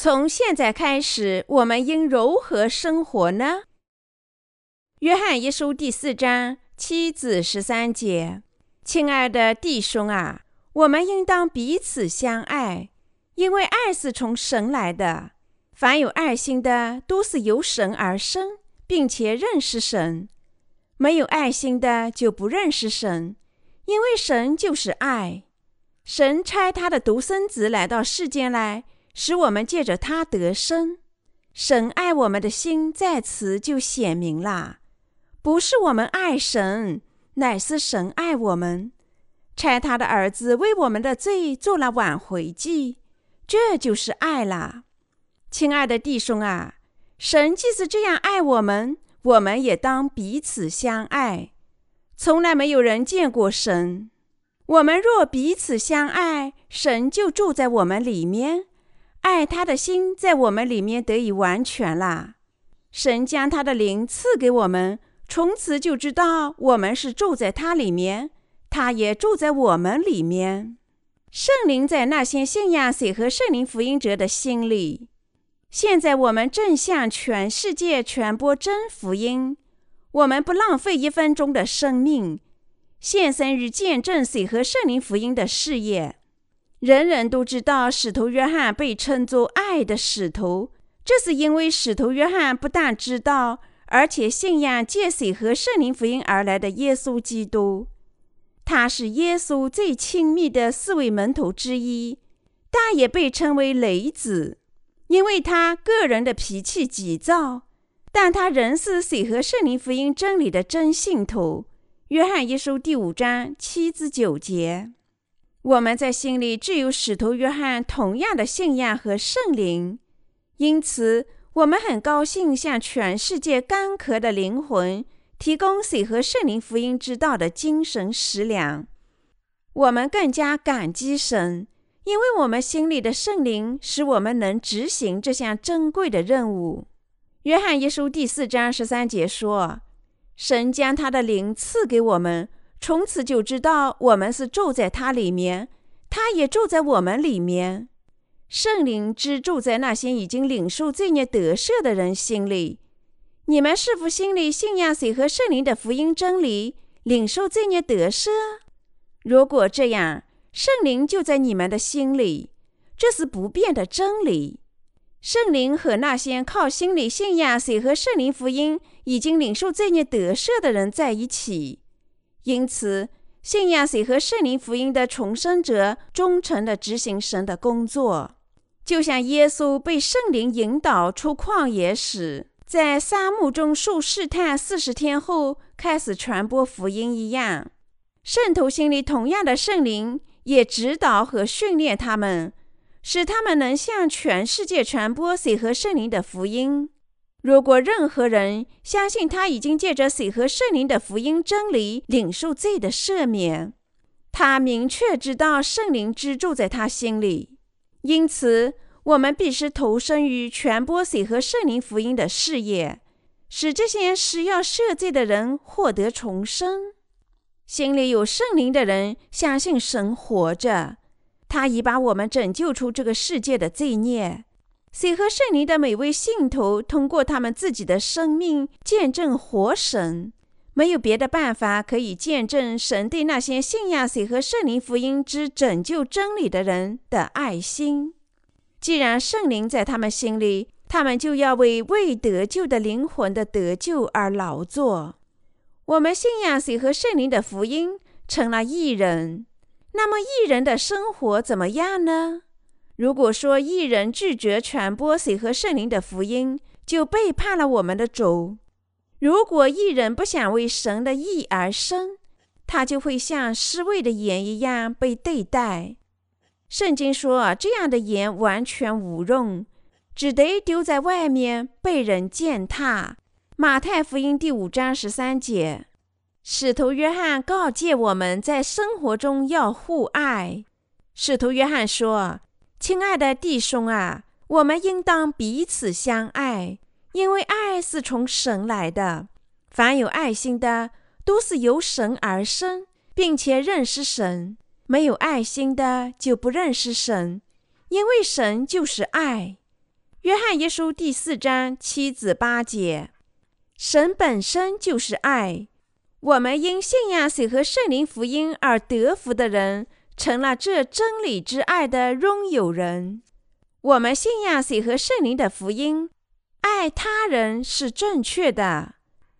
从现在开始，我们应如何生活呢？约翰一书第四章七至十三节：亲爱的弟兄啊，我们应当彼此相爱，因为爱是从神来的。凡有爱心的，都是由神而生，并且认识神。没有爱心的，就不认识神，因为神就是爱。神差他的独生子来到世间来，使我们借着他得生。神爱我们的心在此就显明了，不是我们爱神，乃是神爱我们，差他的儿子为我们的罪做了挽回祭，这就是爱了。亲爱的弟兄啊，神既是这样爱我们，我们也当彼此相爱。从来没有人见过神。我们若彼此相爱，神就住在我们里面，爱他的心在我们里面得以完全了。神将他的灵赐给我们，从此就知道我们是住在他里面，他也住在我们里面。圣灵在那些信仰谁和圣灵福音者的心里。现在我们正向全世界传播真福音，我们不浪费一分钟的生命，献身于见证水和圣灵福音的事业。人人都知道，使徒约翰被称作爱的使徒，这是因为使徒约翰不但知道，而且信仰借水和圣灵福音而来的耶稣基督。他是耶稣最亲密的四位门徒之一，但也被称为雷子。因为他个人的脾气急躁，但他仍是水和圣灵福音真理的真信徒。约翰一书第五章七至九节，我们在心里只有使徒约翰同样的信仰和圣灵，因此我们很高兴向全世界干渴的灵魂提供水和圣灵福音之道的精神食粮。我们更加感激神。因为我们心里的圣灵使我们能执行这项珍贵的任务。约翰一书第四章十三节说：“神将他的灵赐给我们，从此就知道我们是住在他里面，他也住在我们里面。圣灵只住在那些已经领受罪孽得赦的人心里。你们是否心里信仰水和圣灵的福音真理，领受罪孽得赦？如果这样，圣灵就在你们的心里，这是不变的真理。圣灵和那些靠心里信仰谁和圣灵福音已经领受罪孽得赦的人在一起，因此信仰谁和圣灵福音的重生者忠诚地执行神的工作，就像耶稣被圣灵引导出旷野时，在沙漠中受试探四十天后开始传播福音一样。圣徒心里同样的圣灵。也指导和训练他们，使他们能向全世界传播水和圣灵的福音。如果任何人相信他已经借着水和圣灵的福音真理领受罪的赦免，他明确知道圣灵居住在他心里。因此，我们必须投身于传播水和圣灵福音的事业，使这些需要赦罪的人获得重生。心里有圣灵的人相信神活着，他已把我们拯救出这个世界的罪孽。谁和圣灵的每位信徒通过他们自己的生命见证活神，没有别的办法可以见证神对那些信仰谁和圣灵福音之拯救真理的人的爱心。既然圣灵在他们心里，他们就要为未得救的灵魂的得救而劳作。我们信仰水和圣灵的福音，成了异人。那么异人的生活怎么样呢？如果说一人拒绝传播水和圣灵的福音，就背叛了我们的主。如果一人不想为神的义而生，他就会像失味的盐一样被对待。圣经说，这样的盐完全无用，只得丢在外面被人践踏。马太福音第五章十三节，使徒约翰告诫我们在生活中要互爱。使徒约翰说：“亲爱的弟兄啊，我们应当彼此相爱，因为爱是从神来的。凡有爱心的，都是由神而生，并且认识神；没有爱心的，就不认识神，因为神就是爱。约翰一书第四章七至八节：神本身就是爱。我们因信仰水和圣灵福音而得福的人，成了这真理之爱的拥有人。我们信仰水和圣灵的福音，爱他人是正确的。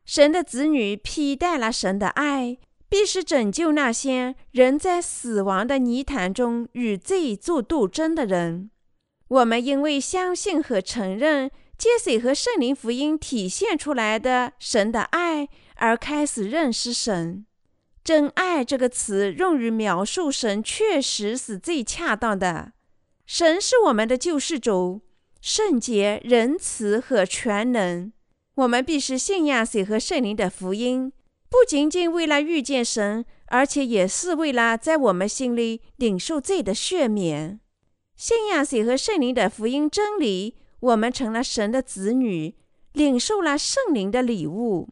神的子女披戴了神的爱，必是拯救那些仍在死亡的泥潭中与罪作斗争的人。我们因为相信和承认借水和圣灵福音体现出来的神的爱，而开始认识神。真爱这个词用于描述神，确实是最恰当的。神是我们的救世主，圣洁、仁慈和全能。我们必须信仰水和圣灵的福音，不仅仅为了遇见神，而且也是为了在我们心里领受罪的赦免。信仰水和圣灵的福音真理，我们成了神的子女，领受了圣灵的礼物。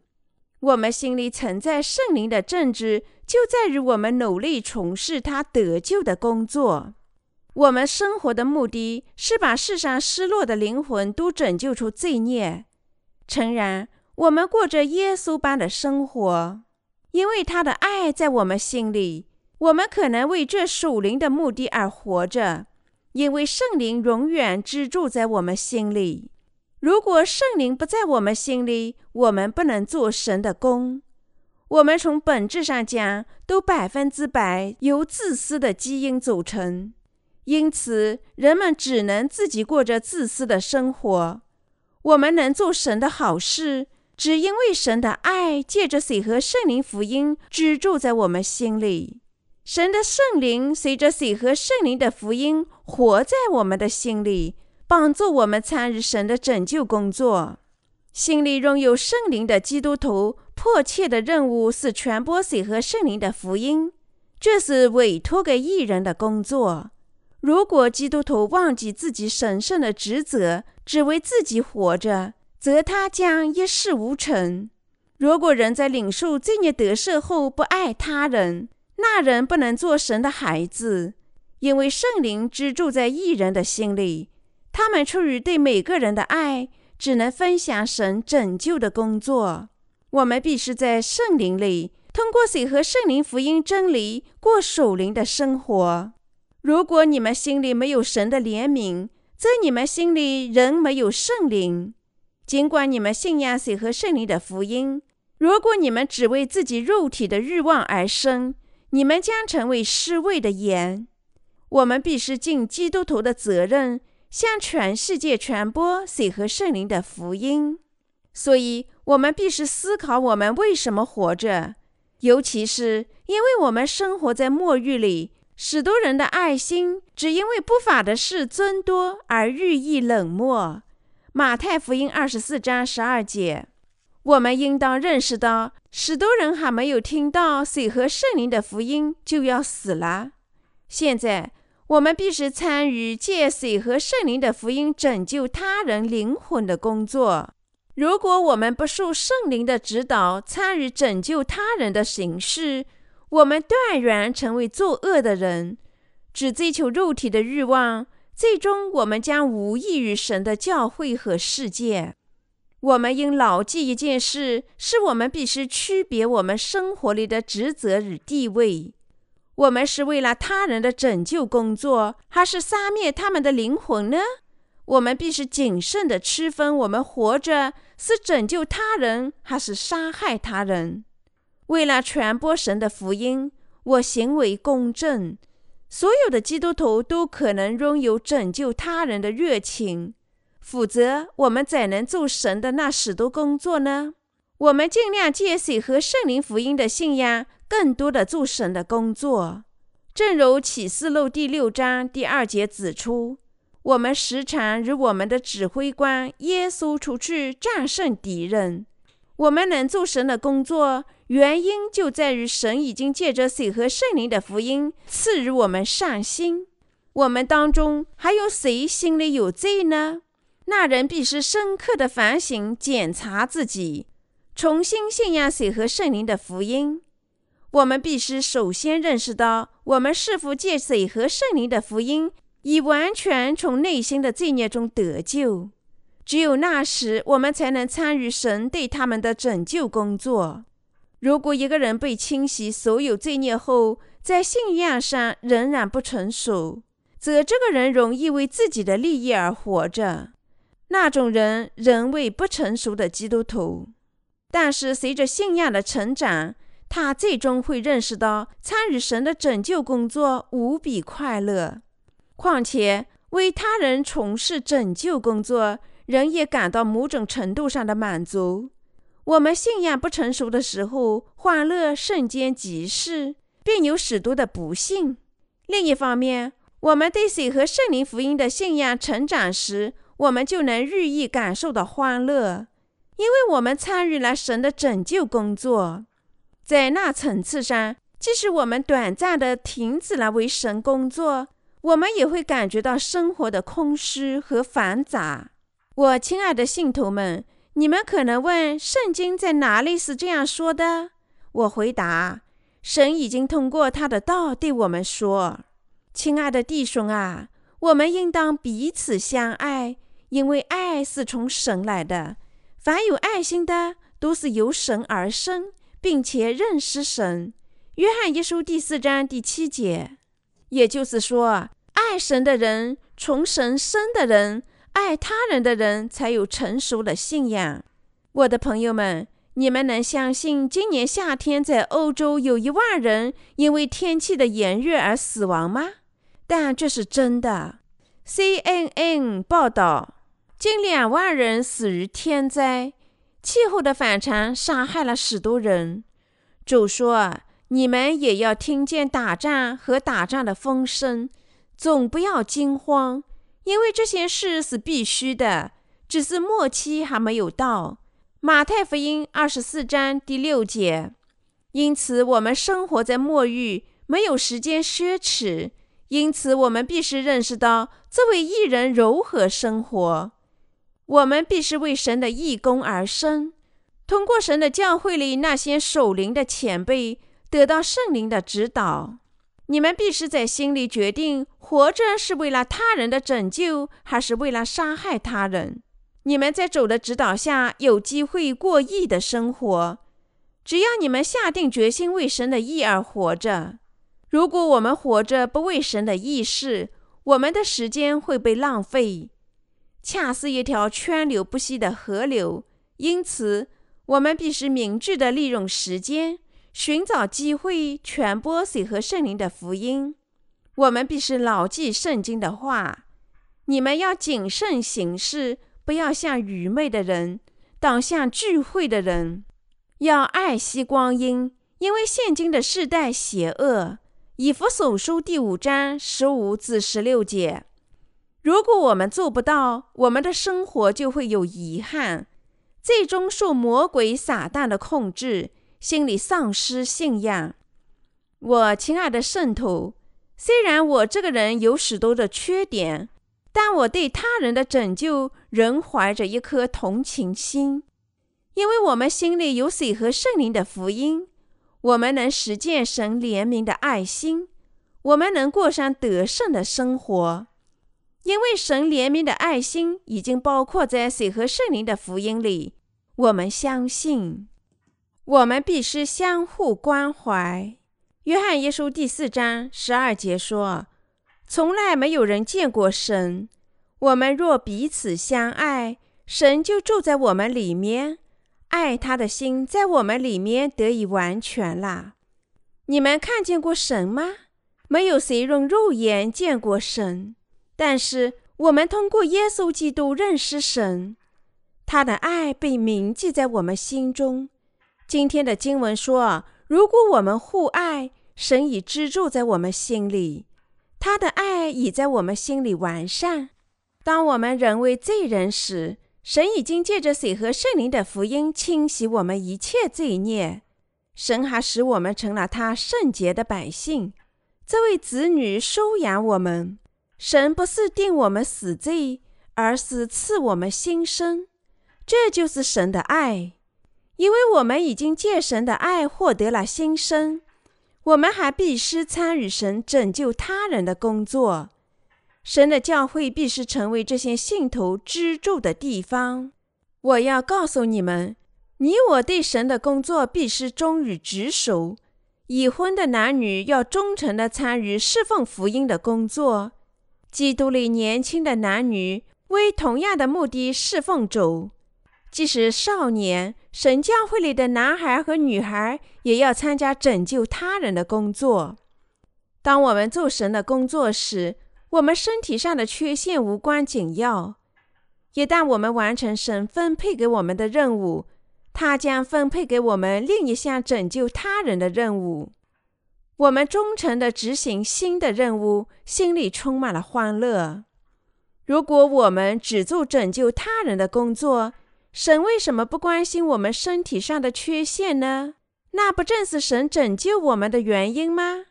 我们心里存在圣灵的政治，就在于我们努力从事他得救的工作。我们生活的目的是把世上失落的灵魂都拯救出罪孽。诚然，我们过着耶稣般的生活，因为他的爱在我们心里。我们可能为这属灵的目的而活着，因为圣灵永远居住在我们心里。如果圣灵不在我们心里，我们不能做神的工。我们从本质上讲，都百分之百由自私的基因组成，因此人们只能自己过着自私的生活。我们能做神的好事，只因为神的爱借着水和圣灵福音居住在我们心里。神的圣灵随着水和圣灵的福音活在我们的心里，帮助我们参与神的拯救工作。心里拥有圣灵的基督徒，迫切的任务是传播水和圣灵的福音，这是委托给义人的工作。如果基督徒忘记自己神圣的职责，只为自己活着，则他将一事无成。如果人在领受罪孽得赦后不爱他人，那人不能做神的孩子，因为圣灵居住在异人的心里。他们出于对每个人的爱，只能分享神拯救的工作。我们必须在圣灵里，通过水和圣灵福音真理，过属灵的生活。如果你们心里没有神的怜悯，在你们心里仍没有圣灵。尽管你们信仰水和圣灵的福音，如果你们只为自己肉体的欲望而生，你们将成为失味的盐。我们必须尽基督徒的责任，向全世界传播水和圣灵的福音。所以，我们必须思考我们为什么活着，尤其是因为我们生活在末日里。许多人的爱心只因为不法的事增多而日益冷漠。马太福音二十四章十二节，我们应当认识到，许多人还没有听到水和圣灵的福音就要死了。现在，我们必须参与借水和圣灵的福音拯救他人灵魂的工作。如果我们不受圣灵的指导，参与拯救他人的形式，我们断然成为作恶的人，只追求肉体的欲望，最终我们将无益于神的教会和世界。我们应牢记一件事：是我们必须区别我们生活里的职责与地位。我们是为了他人的拯救工作，还是杀灭他们的灵魂呢？我们必须谨慎地区分：我们活着是拯救他人，还是杀害他人？为了传播神的福音，我行为公正。所有的基督徒都可能拥有拯救他人的热情，否则我们怎能做神的那许多工作呢？我们尽量借水和圣灵福音的信仰，更多的做神的工作。正如启示录第六章第二节指出，我们时常与我们的指挥官耶稣出去战胜敌人。我们能做神的工作，原因就在于神已经借着水和圣灵的福音赐予我们善心。我们当中还有谁心里有罪呢？那人必须深刻的反省、检查自己，重新信仰水和圣灵的福音。我们必须首先认识到，我们是否借水和圣灵的福音，已完全从内心的罪孽中得救。只有那时，我们才能参与神对他们的拯救工作。如果一个人被清洗所有罪孽后，在信仰上仍然不成熟，则这个人容易为自己的利益而活着。那种人仍为不成熟的基督徒。但是随着信仰的成长，他最终会认识到参与神的拯救工作无比快乐。况且为他人从事拯救工作，人也感到某种程度上的满足。我们信仰不成熟的时候，欢乐瞬间即逝。并有许多的不幸。另一方面，我们对水和圣灵福音的信仰成长时，我们就能日益感受到欢乐，因为我们参与了神的拯救工作。在那层次上，即使我们短暂的停止了为神工作，我们也会感觉到生活的空虚和繁杂。我亲爱的信徒们，你们可能问：圣经在哪里是这样说的？我回答。神已经通过他的道对我们说：“亲爱的弟兄啊，我们应当彼此相爱，因为爱是从神来的。凡有爱心的，都是由神而生，并且认识神。”约翰一书第四章第七节。也就是说，爱神的人，从神生的人，爱他人的人，才有成熟的信仰。我的朋友们。你们能相信今年夏天在欧洲有一万人因为天气的炎热而死亡吗？但这是真的。CNN 报道，近两万人死于天灾，气候的反常杀害了许多人。主说：“你们也要听见打仗和打仗的风声，总不要惊慌，因为这些事是必须的，只是末期还没有到。”马太福音二十四章第六节，因此我们生活在末日，没有时间奢侈。因此，我们必须认识到这位艺人如何生活。我们必须为神的义工而生，通过神的教会里那些守灵的前辈，得到圣灵的指导。你们必须在心里决定：活着是为了他人的拯救，还是为了杀害他人？你们在主的指导下有机会过义的生活，只要你们下定决心为神的义而活着。如果我们活着不为神的义事，我们的时间会被浪费，恰似一条川流不息的河流。因此，我们必须明智地利用时间，寻找机会传播水和圣灵的福音。我们必须牢记圣经的话：你们要谨慎行事。不要像愚昧的人，当像聚会的人。要爱惜光阴，因为现今的世代邪恶。以弗所书第五章十五至十六节。如果我们做不到，我们的生活就会有遗憾，最终受魔鬼撒旦的控制，心里丧失信仰。我亲爱的圣徒，虽然我这个人有许多的缺点。但我对他人的拯救仍怀着一颗同情心，因为我们心里有水和圣灵的福音，我们能实践神怜悯的爱心，我们能过上得胜的生活，因为神怜悯的爱心已经包括在水和圣灵的福音里。我们相信，我们必须相互关怀。约翰一书第四章十二节说。从来没有人见过神。我们若彼此相爱，神就住在我们里面，爱他的心在我们里面得以完全了。你们看见过神吗？没有谁用肉眼见过神，但是我们通过耶稣基督认识神，他的爱被铭记在我们心中。今天的经文说：如果我们互爱，神已居住在我们心里。他的爱已在我们心里完善。当我们仍为罪人时，神已经借着水和圣灵的福音清洗我们一切罪孽。神还使我们成了他圣洁的百姓，这位子女收养我们。神不是定我们死罪，而是赐我们新生。这就是神的爱，因为我们已经借神的爱获得了新生。我们还必须参与神拯救他人的工作。神的教会必须成为这些信徒居住的地方。我要告诉你们，你我对神的工作必须忠于职守。已婚的男女要忠诚地参与侍奉福音的工作。基督里年轻的男女为同样的目的侍奉主。即使少年，神教会里的男孩和女孩也要参加拯救他人的工作。当我们做神的工作时，我们身体上的缺陷无关紧要，一旦我们完成神分配给我们的任务，他将分配给我们另一项拯救他人的任务。我们忠诚地执行新的任务，心里充满了欢乐。如果我们只做拯救他人的工作，神为什么不关心我们身体上的缺陷呢？那不正是神拯救我们的原因吗？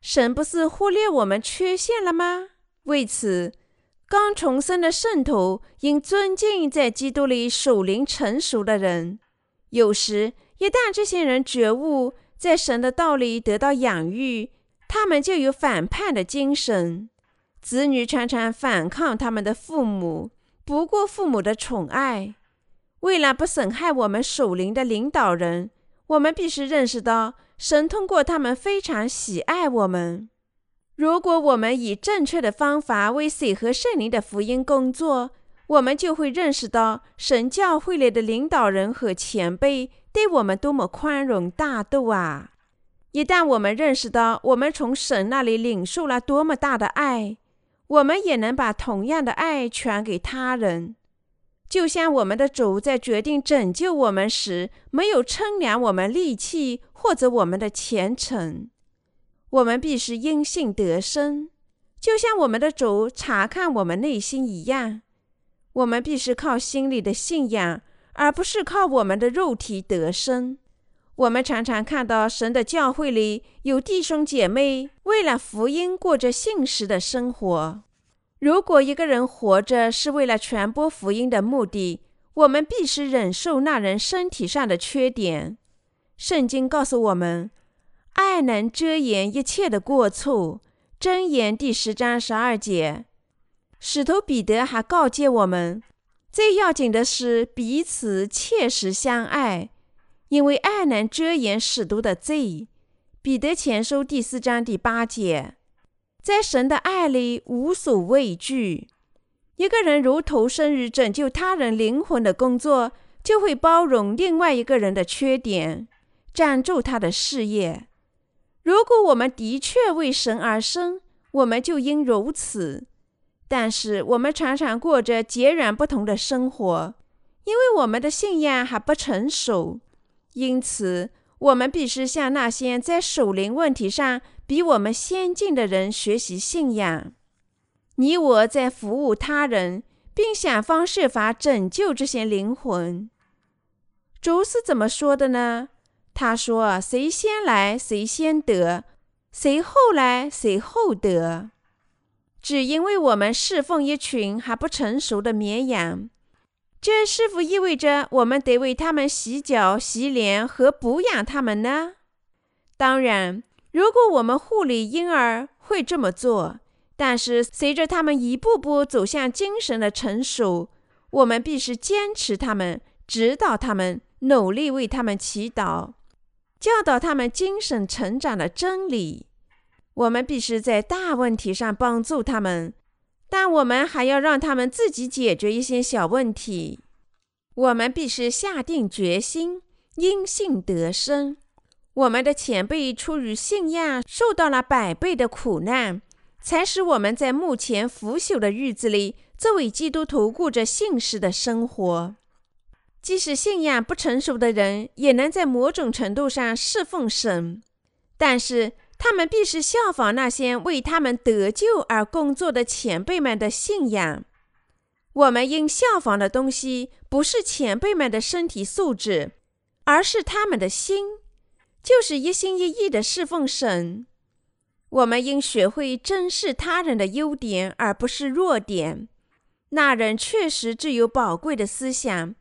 神不是忽略我们缺陷了吗？为此，刚重生的圣徒应尊敬在基督里属灵成熟的人。有时，一旦这些人觉悟，在神的道里得到养育，他们就有反叛的精神。子女常常反抗他们的父母，不顾父母的宠爱。为了不损害我们属灵的领导人，我们必须认识到，神通过他们非常喜爱我们。如果我们以正确的方法为水和圣灵的福音工作，我们就会认识到神教会里的领导人和前辈对我们多么宽容大度啊！一旦我们认识到我们从神那里领受了多么大的爱，我们也能把同样的爱传给他人。就像我们的主在决定拯救我们时，没有称量我们力气或者我们的虔诚。我们必须因信得生，就像我们的主查看我们内心一样。我们必须靠心里的信仰，而不是靠我们的肉体得生。我们常常看到神的教会里有弟兄姐妹为了福音过着信实的生活。如果一个人活着是为了传播福音的目的，我们必须忍受那人身体上的缺点。圣经告诉我们。爱能遮掩一切的过错。箴言第十章十二节，使徒彼得还告诫我们，最要紧的是彼此切实相爱，因为爱能遮掩使徒的罪。彼得前书第四章第八节，在神的爱里无所畏惧。一个人如投身于拯救他人灵魂的工作，就会包容另外一个人的缺点，赞助他的事业。如果我们的确为神而生，我们就应如此。但是我们常常过着截然不同的生活，因为我们的信仰还不成熟。因此，我们必须向那些在属灵问题上比我们先进的人学习信仰。你我在服务他人，并想方设法拯救这些灵魂。主是怎么说的呢？他说：“谁先来，谁先得；谁后来，谁后得。只因为我们侍奉一群还不成熟的绵羊，这是否意味着我们得为他们洗脚、洗脸和补养他们呢？当然，如果我们护理婴儿会这么做，但是随着他们一步步走向精神的成熟，我们必须坚持他们，指导他们，努力为他们祈祷。”教导他们精神成长的真理，我们必须在大问题上帮助他们，但我们还要让他们自己解决一些小问题。我们必须下定决心，因信得生。我们的前辈出于信仰受到了百倍的苦难，才使我们在目前腐朽的日子里，作为基督徒过着信实的生活。即使信仰不成熟的人，也能在某种程度上侍奉神，但是他们必须效仿那些为他们得救而工作的前辈们的信仰。我们应效仿的东西，不是前辈们的身体素质，而是他们的心，就是一心一意的侍奉神。我们应学会珍视他人的优点，而不是弱点。那人确实具有宝贵的思想。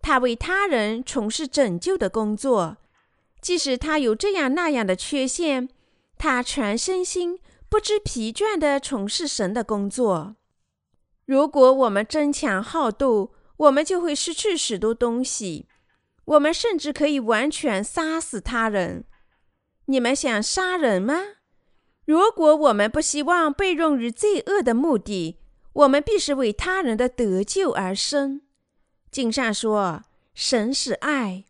他为他人从事拯救的工作，即使他有这样那样的缺陷，他全身心不知疲倦地从事神的工作。如果我们争强好斗，我们就会失去许多东西。我们甚至可以完全杀死他人。你们想杀人吗？如果我们不希望被用于罪恶的目的，我们必须为他人的得救而生。经上说：“神是爱，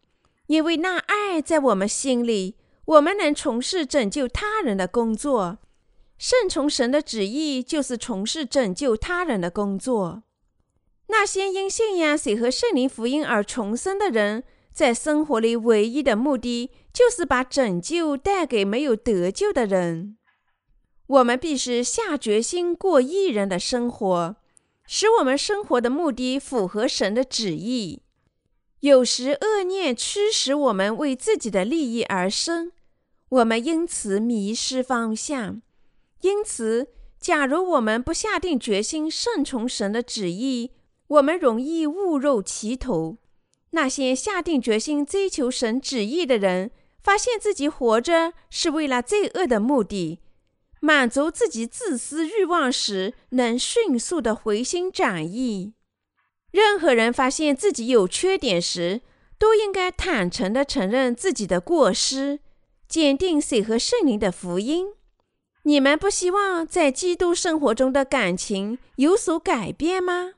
因为那爱在我们心里，我们能从事拯救他人的工作。顺从神的旨意，就是从事拯救他人的工作。那些因信仰水和圣灵福音而重生的人，在生活里唯一的目的，就是把拯救带给没有得救的人。我们必须下决心过义人的生活，使我们生活的目的符合神的旨意。有时恶念驱使我们为自己的利益而生，我们因此迷失方向。因此，假如我们不下定决心顺从神的旨意，我们容易误入歧途。那些下定决心追求神旨意的人，发现自己活着是为了罪恶的目的，满足自己自私欲望时，能迅速的回心转意。任何人发现自己有缺点时，都应该坦诚地承认自己的过失，坚定水和圣灵的福音。你们不希望在基督生活中的感情有所改变吗？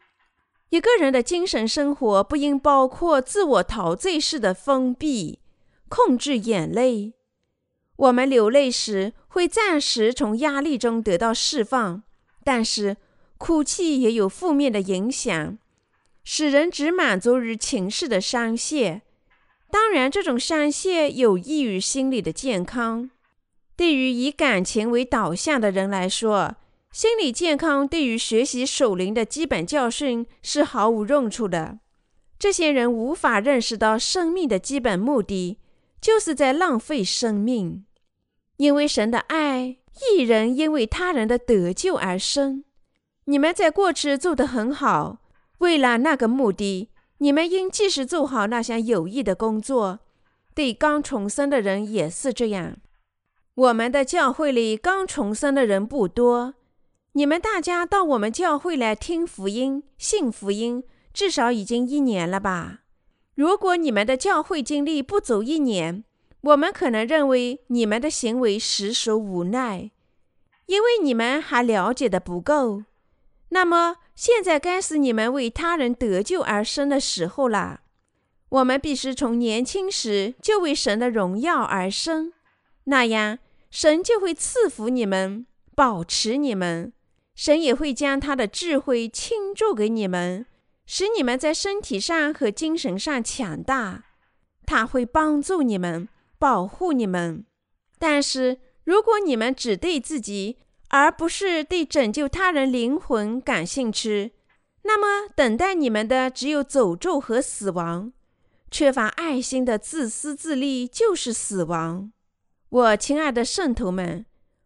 一个人的精神生活不应包括自我陶醉式的封闭，控制眼泪。我们流泪时会暂时从压力中得到释放，但是哭泣也有负面的影响，使人只满足于情绪的宣泄。当然，这种宣泄有益于心理的健康。对于以感情为导向的人来说，心理健康对于学习守灵的基本教训是毫无用处的。这些人无法认识到生命的基本目的，就是在浪费生命。因为神的爱，一人因为他人的得救而生。你们在过去做得很好，为了那个目的，你们应及时做好那项有益的工作。对刚重生的人也是这样。我们的教会里刚重生的人不多，你们大家到我们教会来听福音、信福音，至少已经一年了吧？如果你们的教会经历不足一年，我们可能认为你们的行为实属无奈，因为你们还了解的不够。那么现在该是你们为他人得救而生的时候了。我们必须从年轻时就为神的荣耀而生，那样。神就会赐福你们，保持你们。神也会将他的智慧倾注给你们，使你们在身体上和精神上强大。他会帮助你们，保护你们。但是，如果你们只对自己，而不是对拯救他人灵魂感兴趣，那么等待你们的只有诅咒和死亡。缺乏爱心的自私自利就是死亡。我亲爱的圣徒们，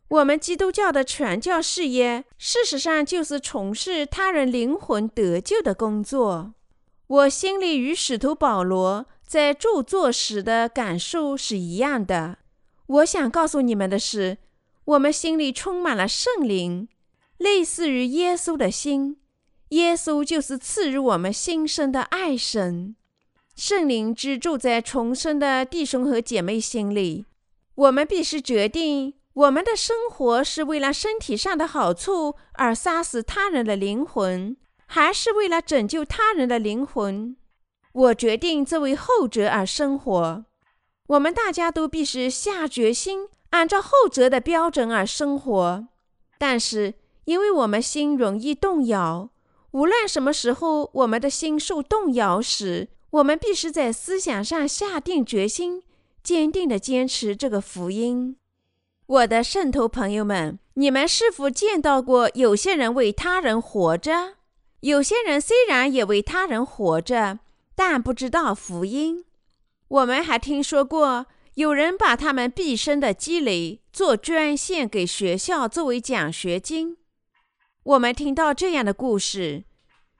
我们基督教的传教事业，事实上就是从事他人灵魂得救的工作。我心里与使徒保罗在著作时的感受是一样的。我想告诉你们的是，我们心里充满了圣灵，类似于耶稣的心。耶稣就是赐予我们新生的爱神。圣灵居住在重生的弟兄和姐妹心里。我们必须决定，我们的生活是为了身体上的好处而杀死他人的灵魂，还是为了拯救他人的灵魂？我决定作为后者而生活。我们大家都必须下决心，按照后者的标准而生活。但是，因为我们心容易动摇，无论什么时候我们的心受动摇时，我们必须在思想上下定决心。坚定地坚持这个福音，我的圣徒朋友们，你们是否见到过有些人为他人活着？有些人虽然也为他人活着，但不知道福音。我们还听说过有人把他们毕生的积累做捐献给学校作为奖学金。我们听到这样的故事：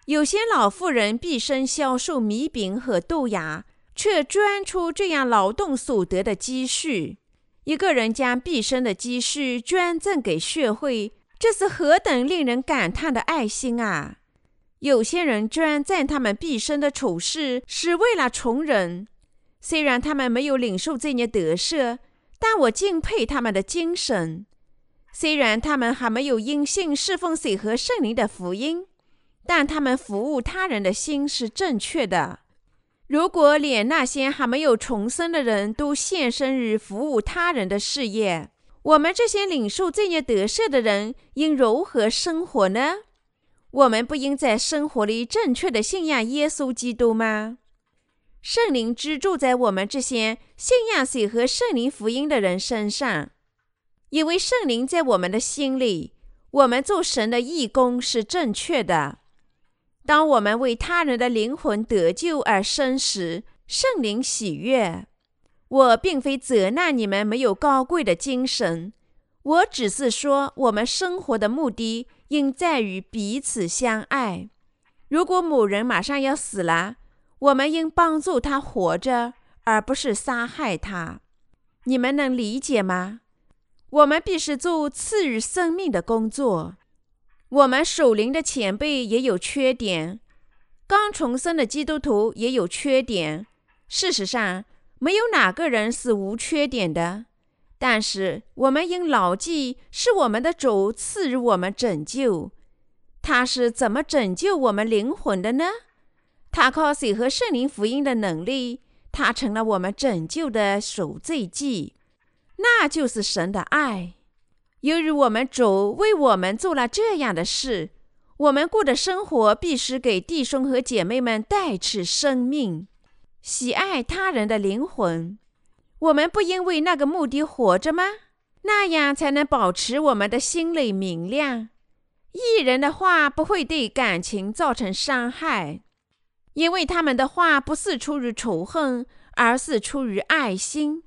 有些老妇人毕生销售米饼和豆芽。却捐出这样劳动所得的积蓄，一个人将毕生的积蓄捐赠给学会，这是何等令人感叹的爱心啊！有些人捐赠他们毕生的处事是为了穷人，虽然他们没有领受这些得赦，但我敬佩他们的精神。虽然他们还没有因信侍奉水和圣灵的福音，但他们服务他人的心是正确的。如果连那些还没有重生的人都献身于服务他人的事业，我们这些领受这些得赦的人应如何生活呢？我们不应在生活里正确的信仰耶稣基督吗？圣灵居住在我们这些信仰水和圣灵福音的人身上，因为圣灵在我们的心里，我们做神的义工是正确的。当我们为他人的灵魂得救而生时，圣灵喜悦。我并非责难你们没有高贵的精神，我只是说我们生活的目的。应在于彼此相爱。如果某人马上要死了，我们应帮助他活着，而不是杀害他。你们能理解吗？我们必须做赐予生命的工作。我们属灵的前辈也有缺点，刚重生的基督徒也有缺点。事实上，没有哪个人是无缺点的。但是，我们应牢记，是我们的主赐予我们拯救。他是怎么拯救我们灵魂的呢？他靠水和圣灵福音的能力，他成了我们拯救的赎罪祭。那就是神的爱。由于我们主为我们做了这样的事，我们过的生活必须给弟兄和姐妹们带去生命，喜爱他人的灵魂。我们不因为那个目的活着吗？那样才能保持我们的心灵明亮。艺人的话不会对感情造成伤害，因为他们的话不是出于仇恨，而是出于爱心。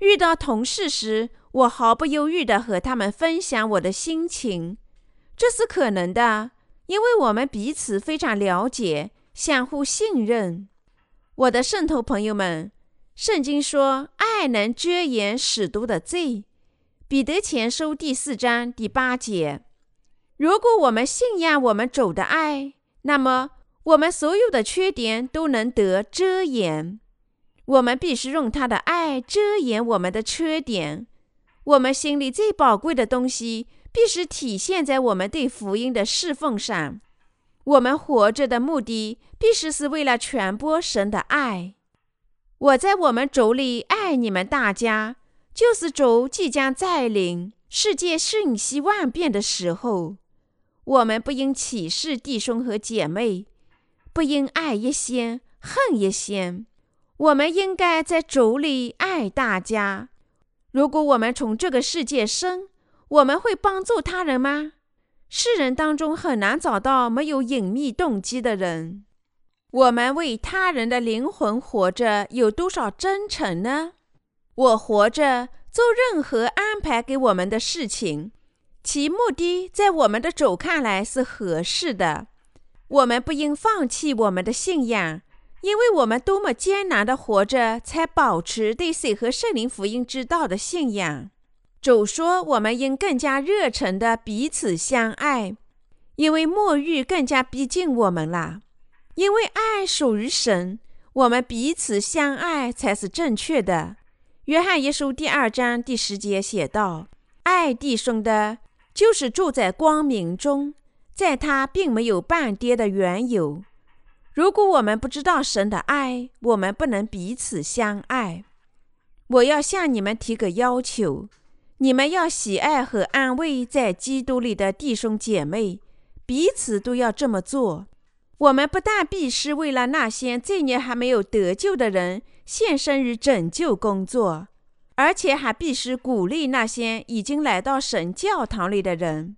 遇到同事时，我毫不犹豫地和他们分享我的心情，这是可能的，因为我们彼此非常了解，相互信任。我的圣徒朋友们。圣经说：“爱能遮掩使徒的罪。”彼得前书第四章第八节。如果我们信仰我们主的爱，那么我们所有的缺点都能得遮掩。我们必须用他的爱遮掩我们的缺点。我们心里最宝贵的东西，必须体现在我们对福音的侍奉上。我们活着的目的，必须是为了传播神的爱。我在我们主里爱你们大家，就是主即将再临，世界瞬息万变的时候，我们不应歧视弟兄和姐妹，不应爱一些恨一些，我们应该在主里爱大家。如果我们从这个世界生，我们会帮助他人吗？世人当中很难找到没有隐秘动机的人。我们为他人的灵魂活着有多少真诚呢？我活着做任何安排给我们的事情，其目的在我们的主看来是合适的。我们不应放弃我们的信仰，因为我们多么艰难地活着，才保持对水和圣灵福音之道的信仰。主说，我们应更加热诚地彼此相爱，因为末日更加逼近我们了。因为爱属于神，我们彼此相爱才是正确的。约翰一书第二章第十节写道：“爱弟兄的，就是住在光明中，在他并没有半跌的缘由。如果我们不知道神的爱，我们不能彼此相爱。我要向你们提个要求：你们要喜爱和安慰在基督里的弟兄姐妹，彼此都要这么做。”我们不但必须为了那些罪孽还没有得救的人献身于拯救工作，而且还必须鼓励那些已经来到神教堂里的人。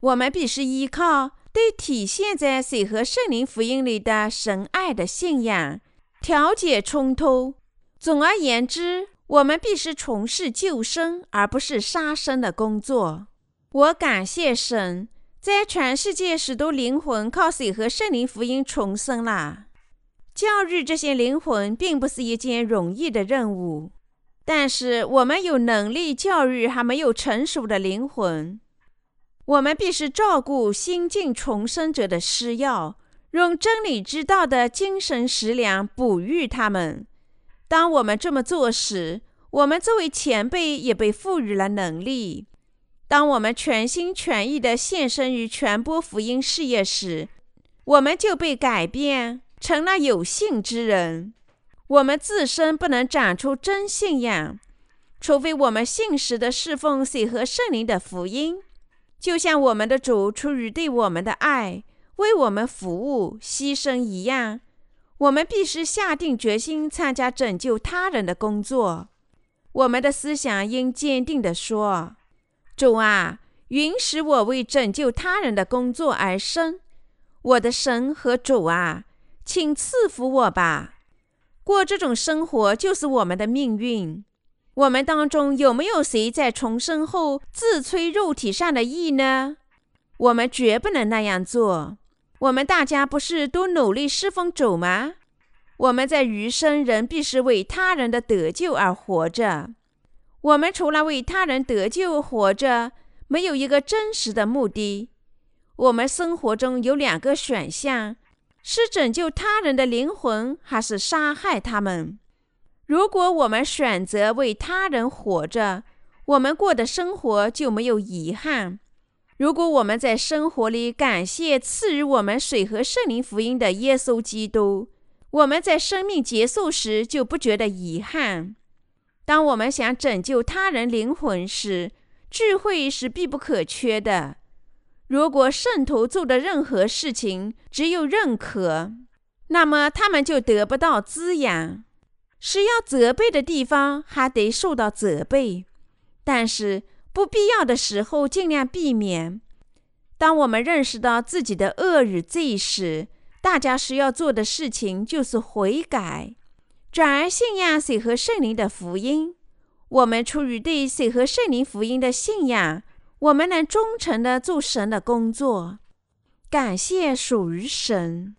我们必须依靠对体现在水和圣灵福音里的神爱的信仰，调解冲突。总而言之，我们必须从事救生而不是杀生的工作。我感谢神。在全世界，许多灵魂靠水和圣灵福音重生了。教育这些灵魂并不是一件容易的任务，但是我们有能力教育还没有成熟的灵魂。我们必须照顾新晋重生者的需要，用真理之道的精神食粮哺育他们。当我们这么做时，我们作为前辈也被赋予了能力。当我们全心全意地献身于传播福音事业时，我们就被改变成了有信之人。我们自身不能长出真信仰，除非我们信实地侍奉水和圣灵的福音。就像我们的主出于对我们的爱，为我们服务牺牲一样，我们必须下定决心参加拯救他人的工作。我们的思想应坚定地说：“主啊，允许我为拯救他人的工作而生。我的神和主啊，请赐福我吧。过这种生活就是我们的命运。”我们当中有没有谁在重生后自吹肉体上的义呢？我们绝不能那样做。我们大家不是都努力侍奉主吗？我们在余生仍必须为他人的得救而活着。我们除了为他人得救活着，没有一个真实的目的。我们生活中有两个选项：是拯救他人的灵魂，还是杀害他们。如果我们选择为他人活着，我们过的生活就没有遗憾。如果我们在生活里感谢赐予我们水和圣灵福音的耶稣基督，我们在生命结束时就不觉得遗憾。当我们想拯救他人灵魂时，智慧是必不可缺的。如果圣徒做的任何事情只有认可，那么他们就得不到滋养。是要责备的地方还得受到责备，但是不必要的时候尽量避免。当我们认识到自己的恶与罪时，大家需要做的事情就是悔改，转而信仰水和圣灵的福音。我们出于对水和圣灵福音的信仰，我们能忠诚地做神的工作。感谢属于神。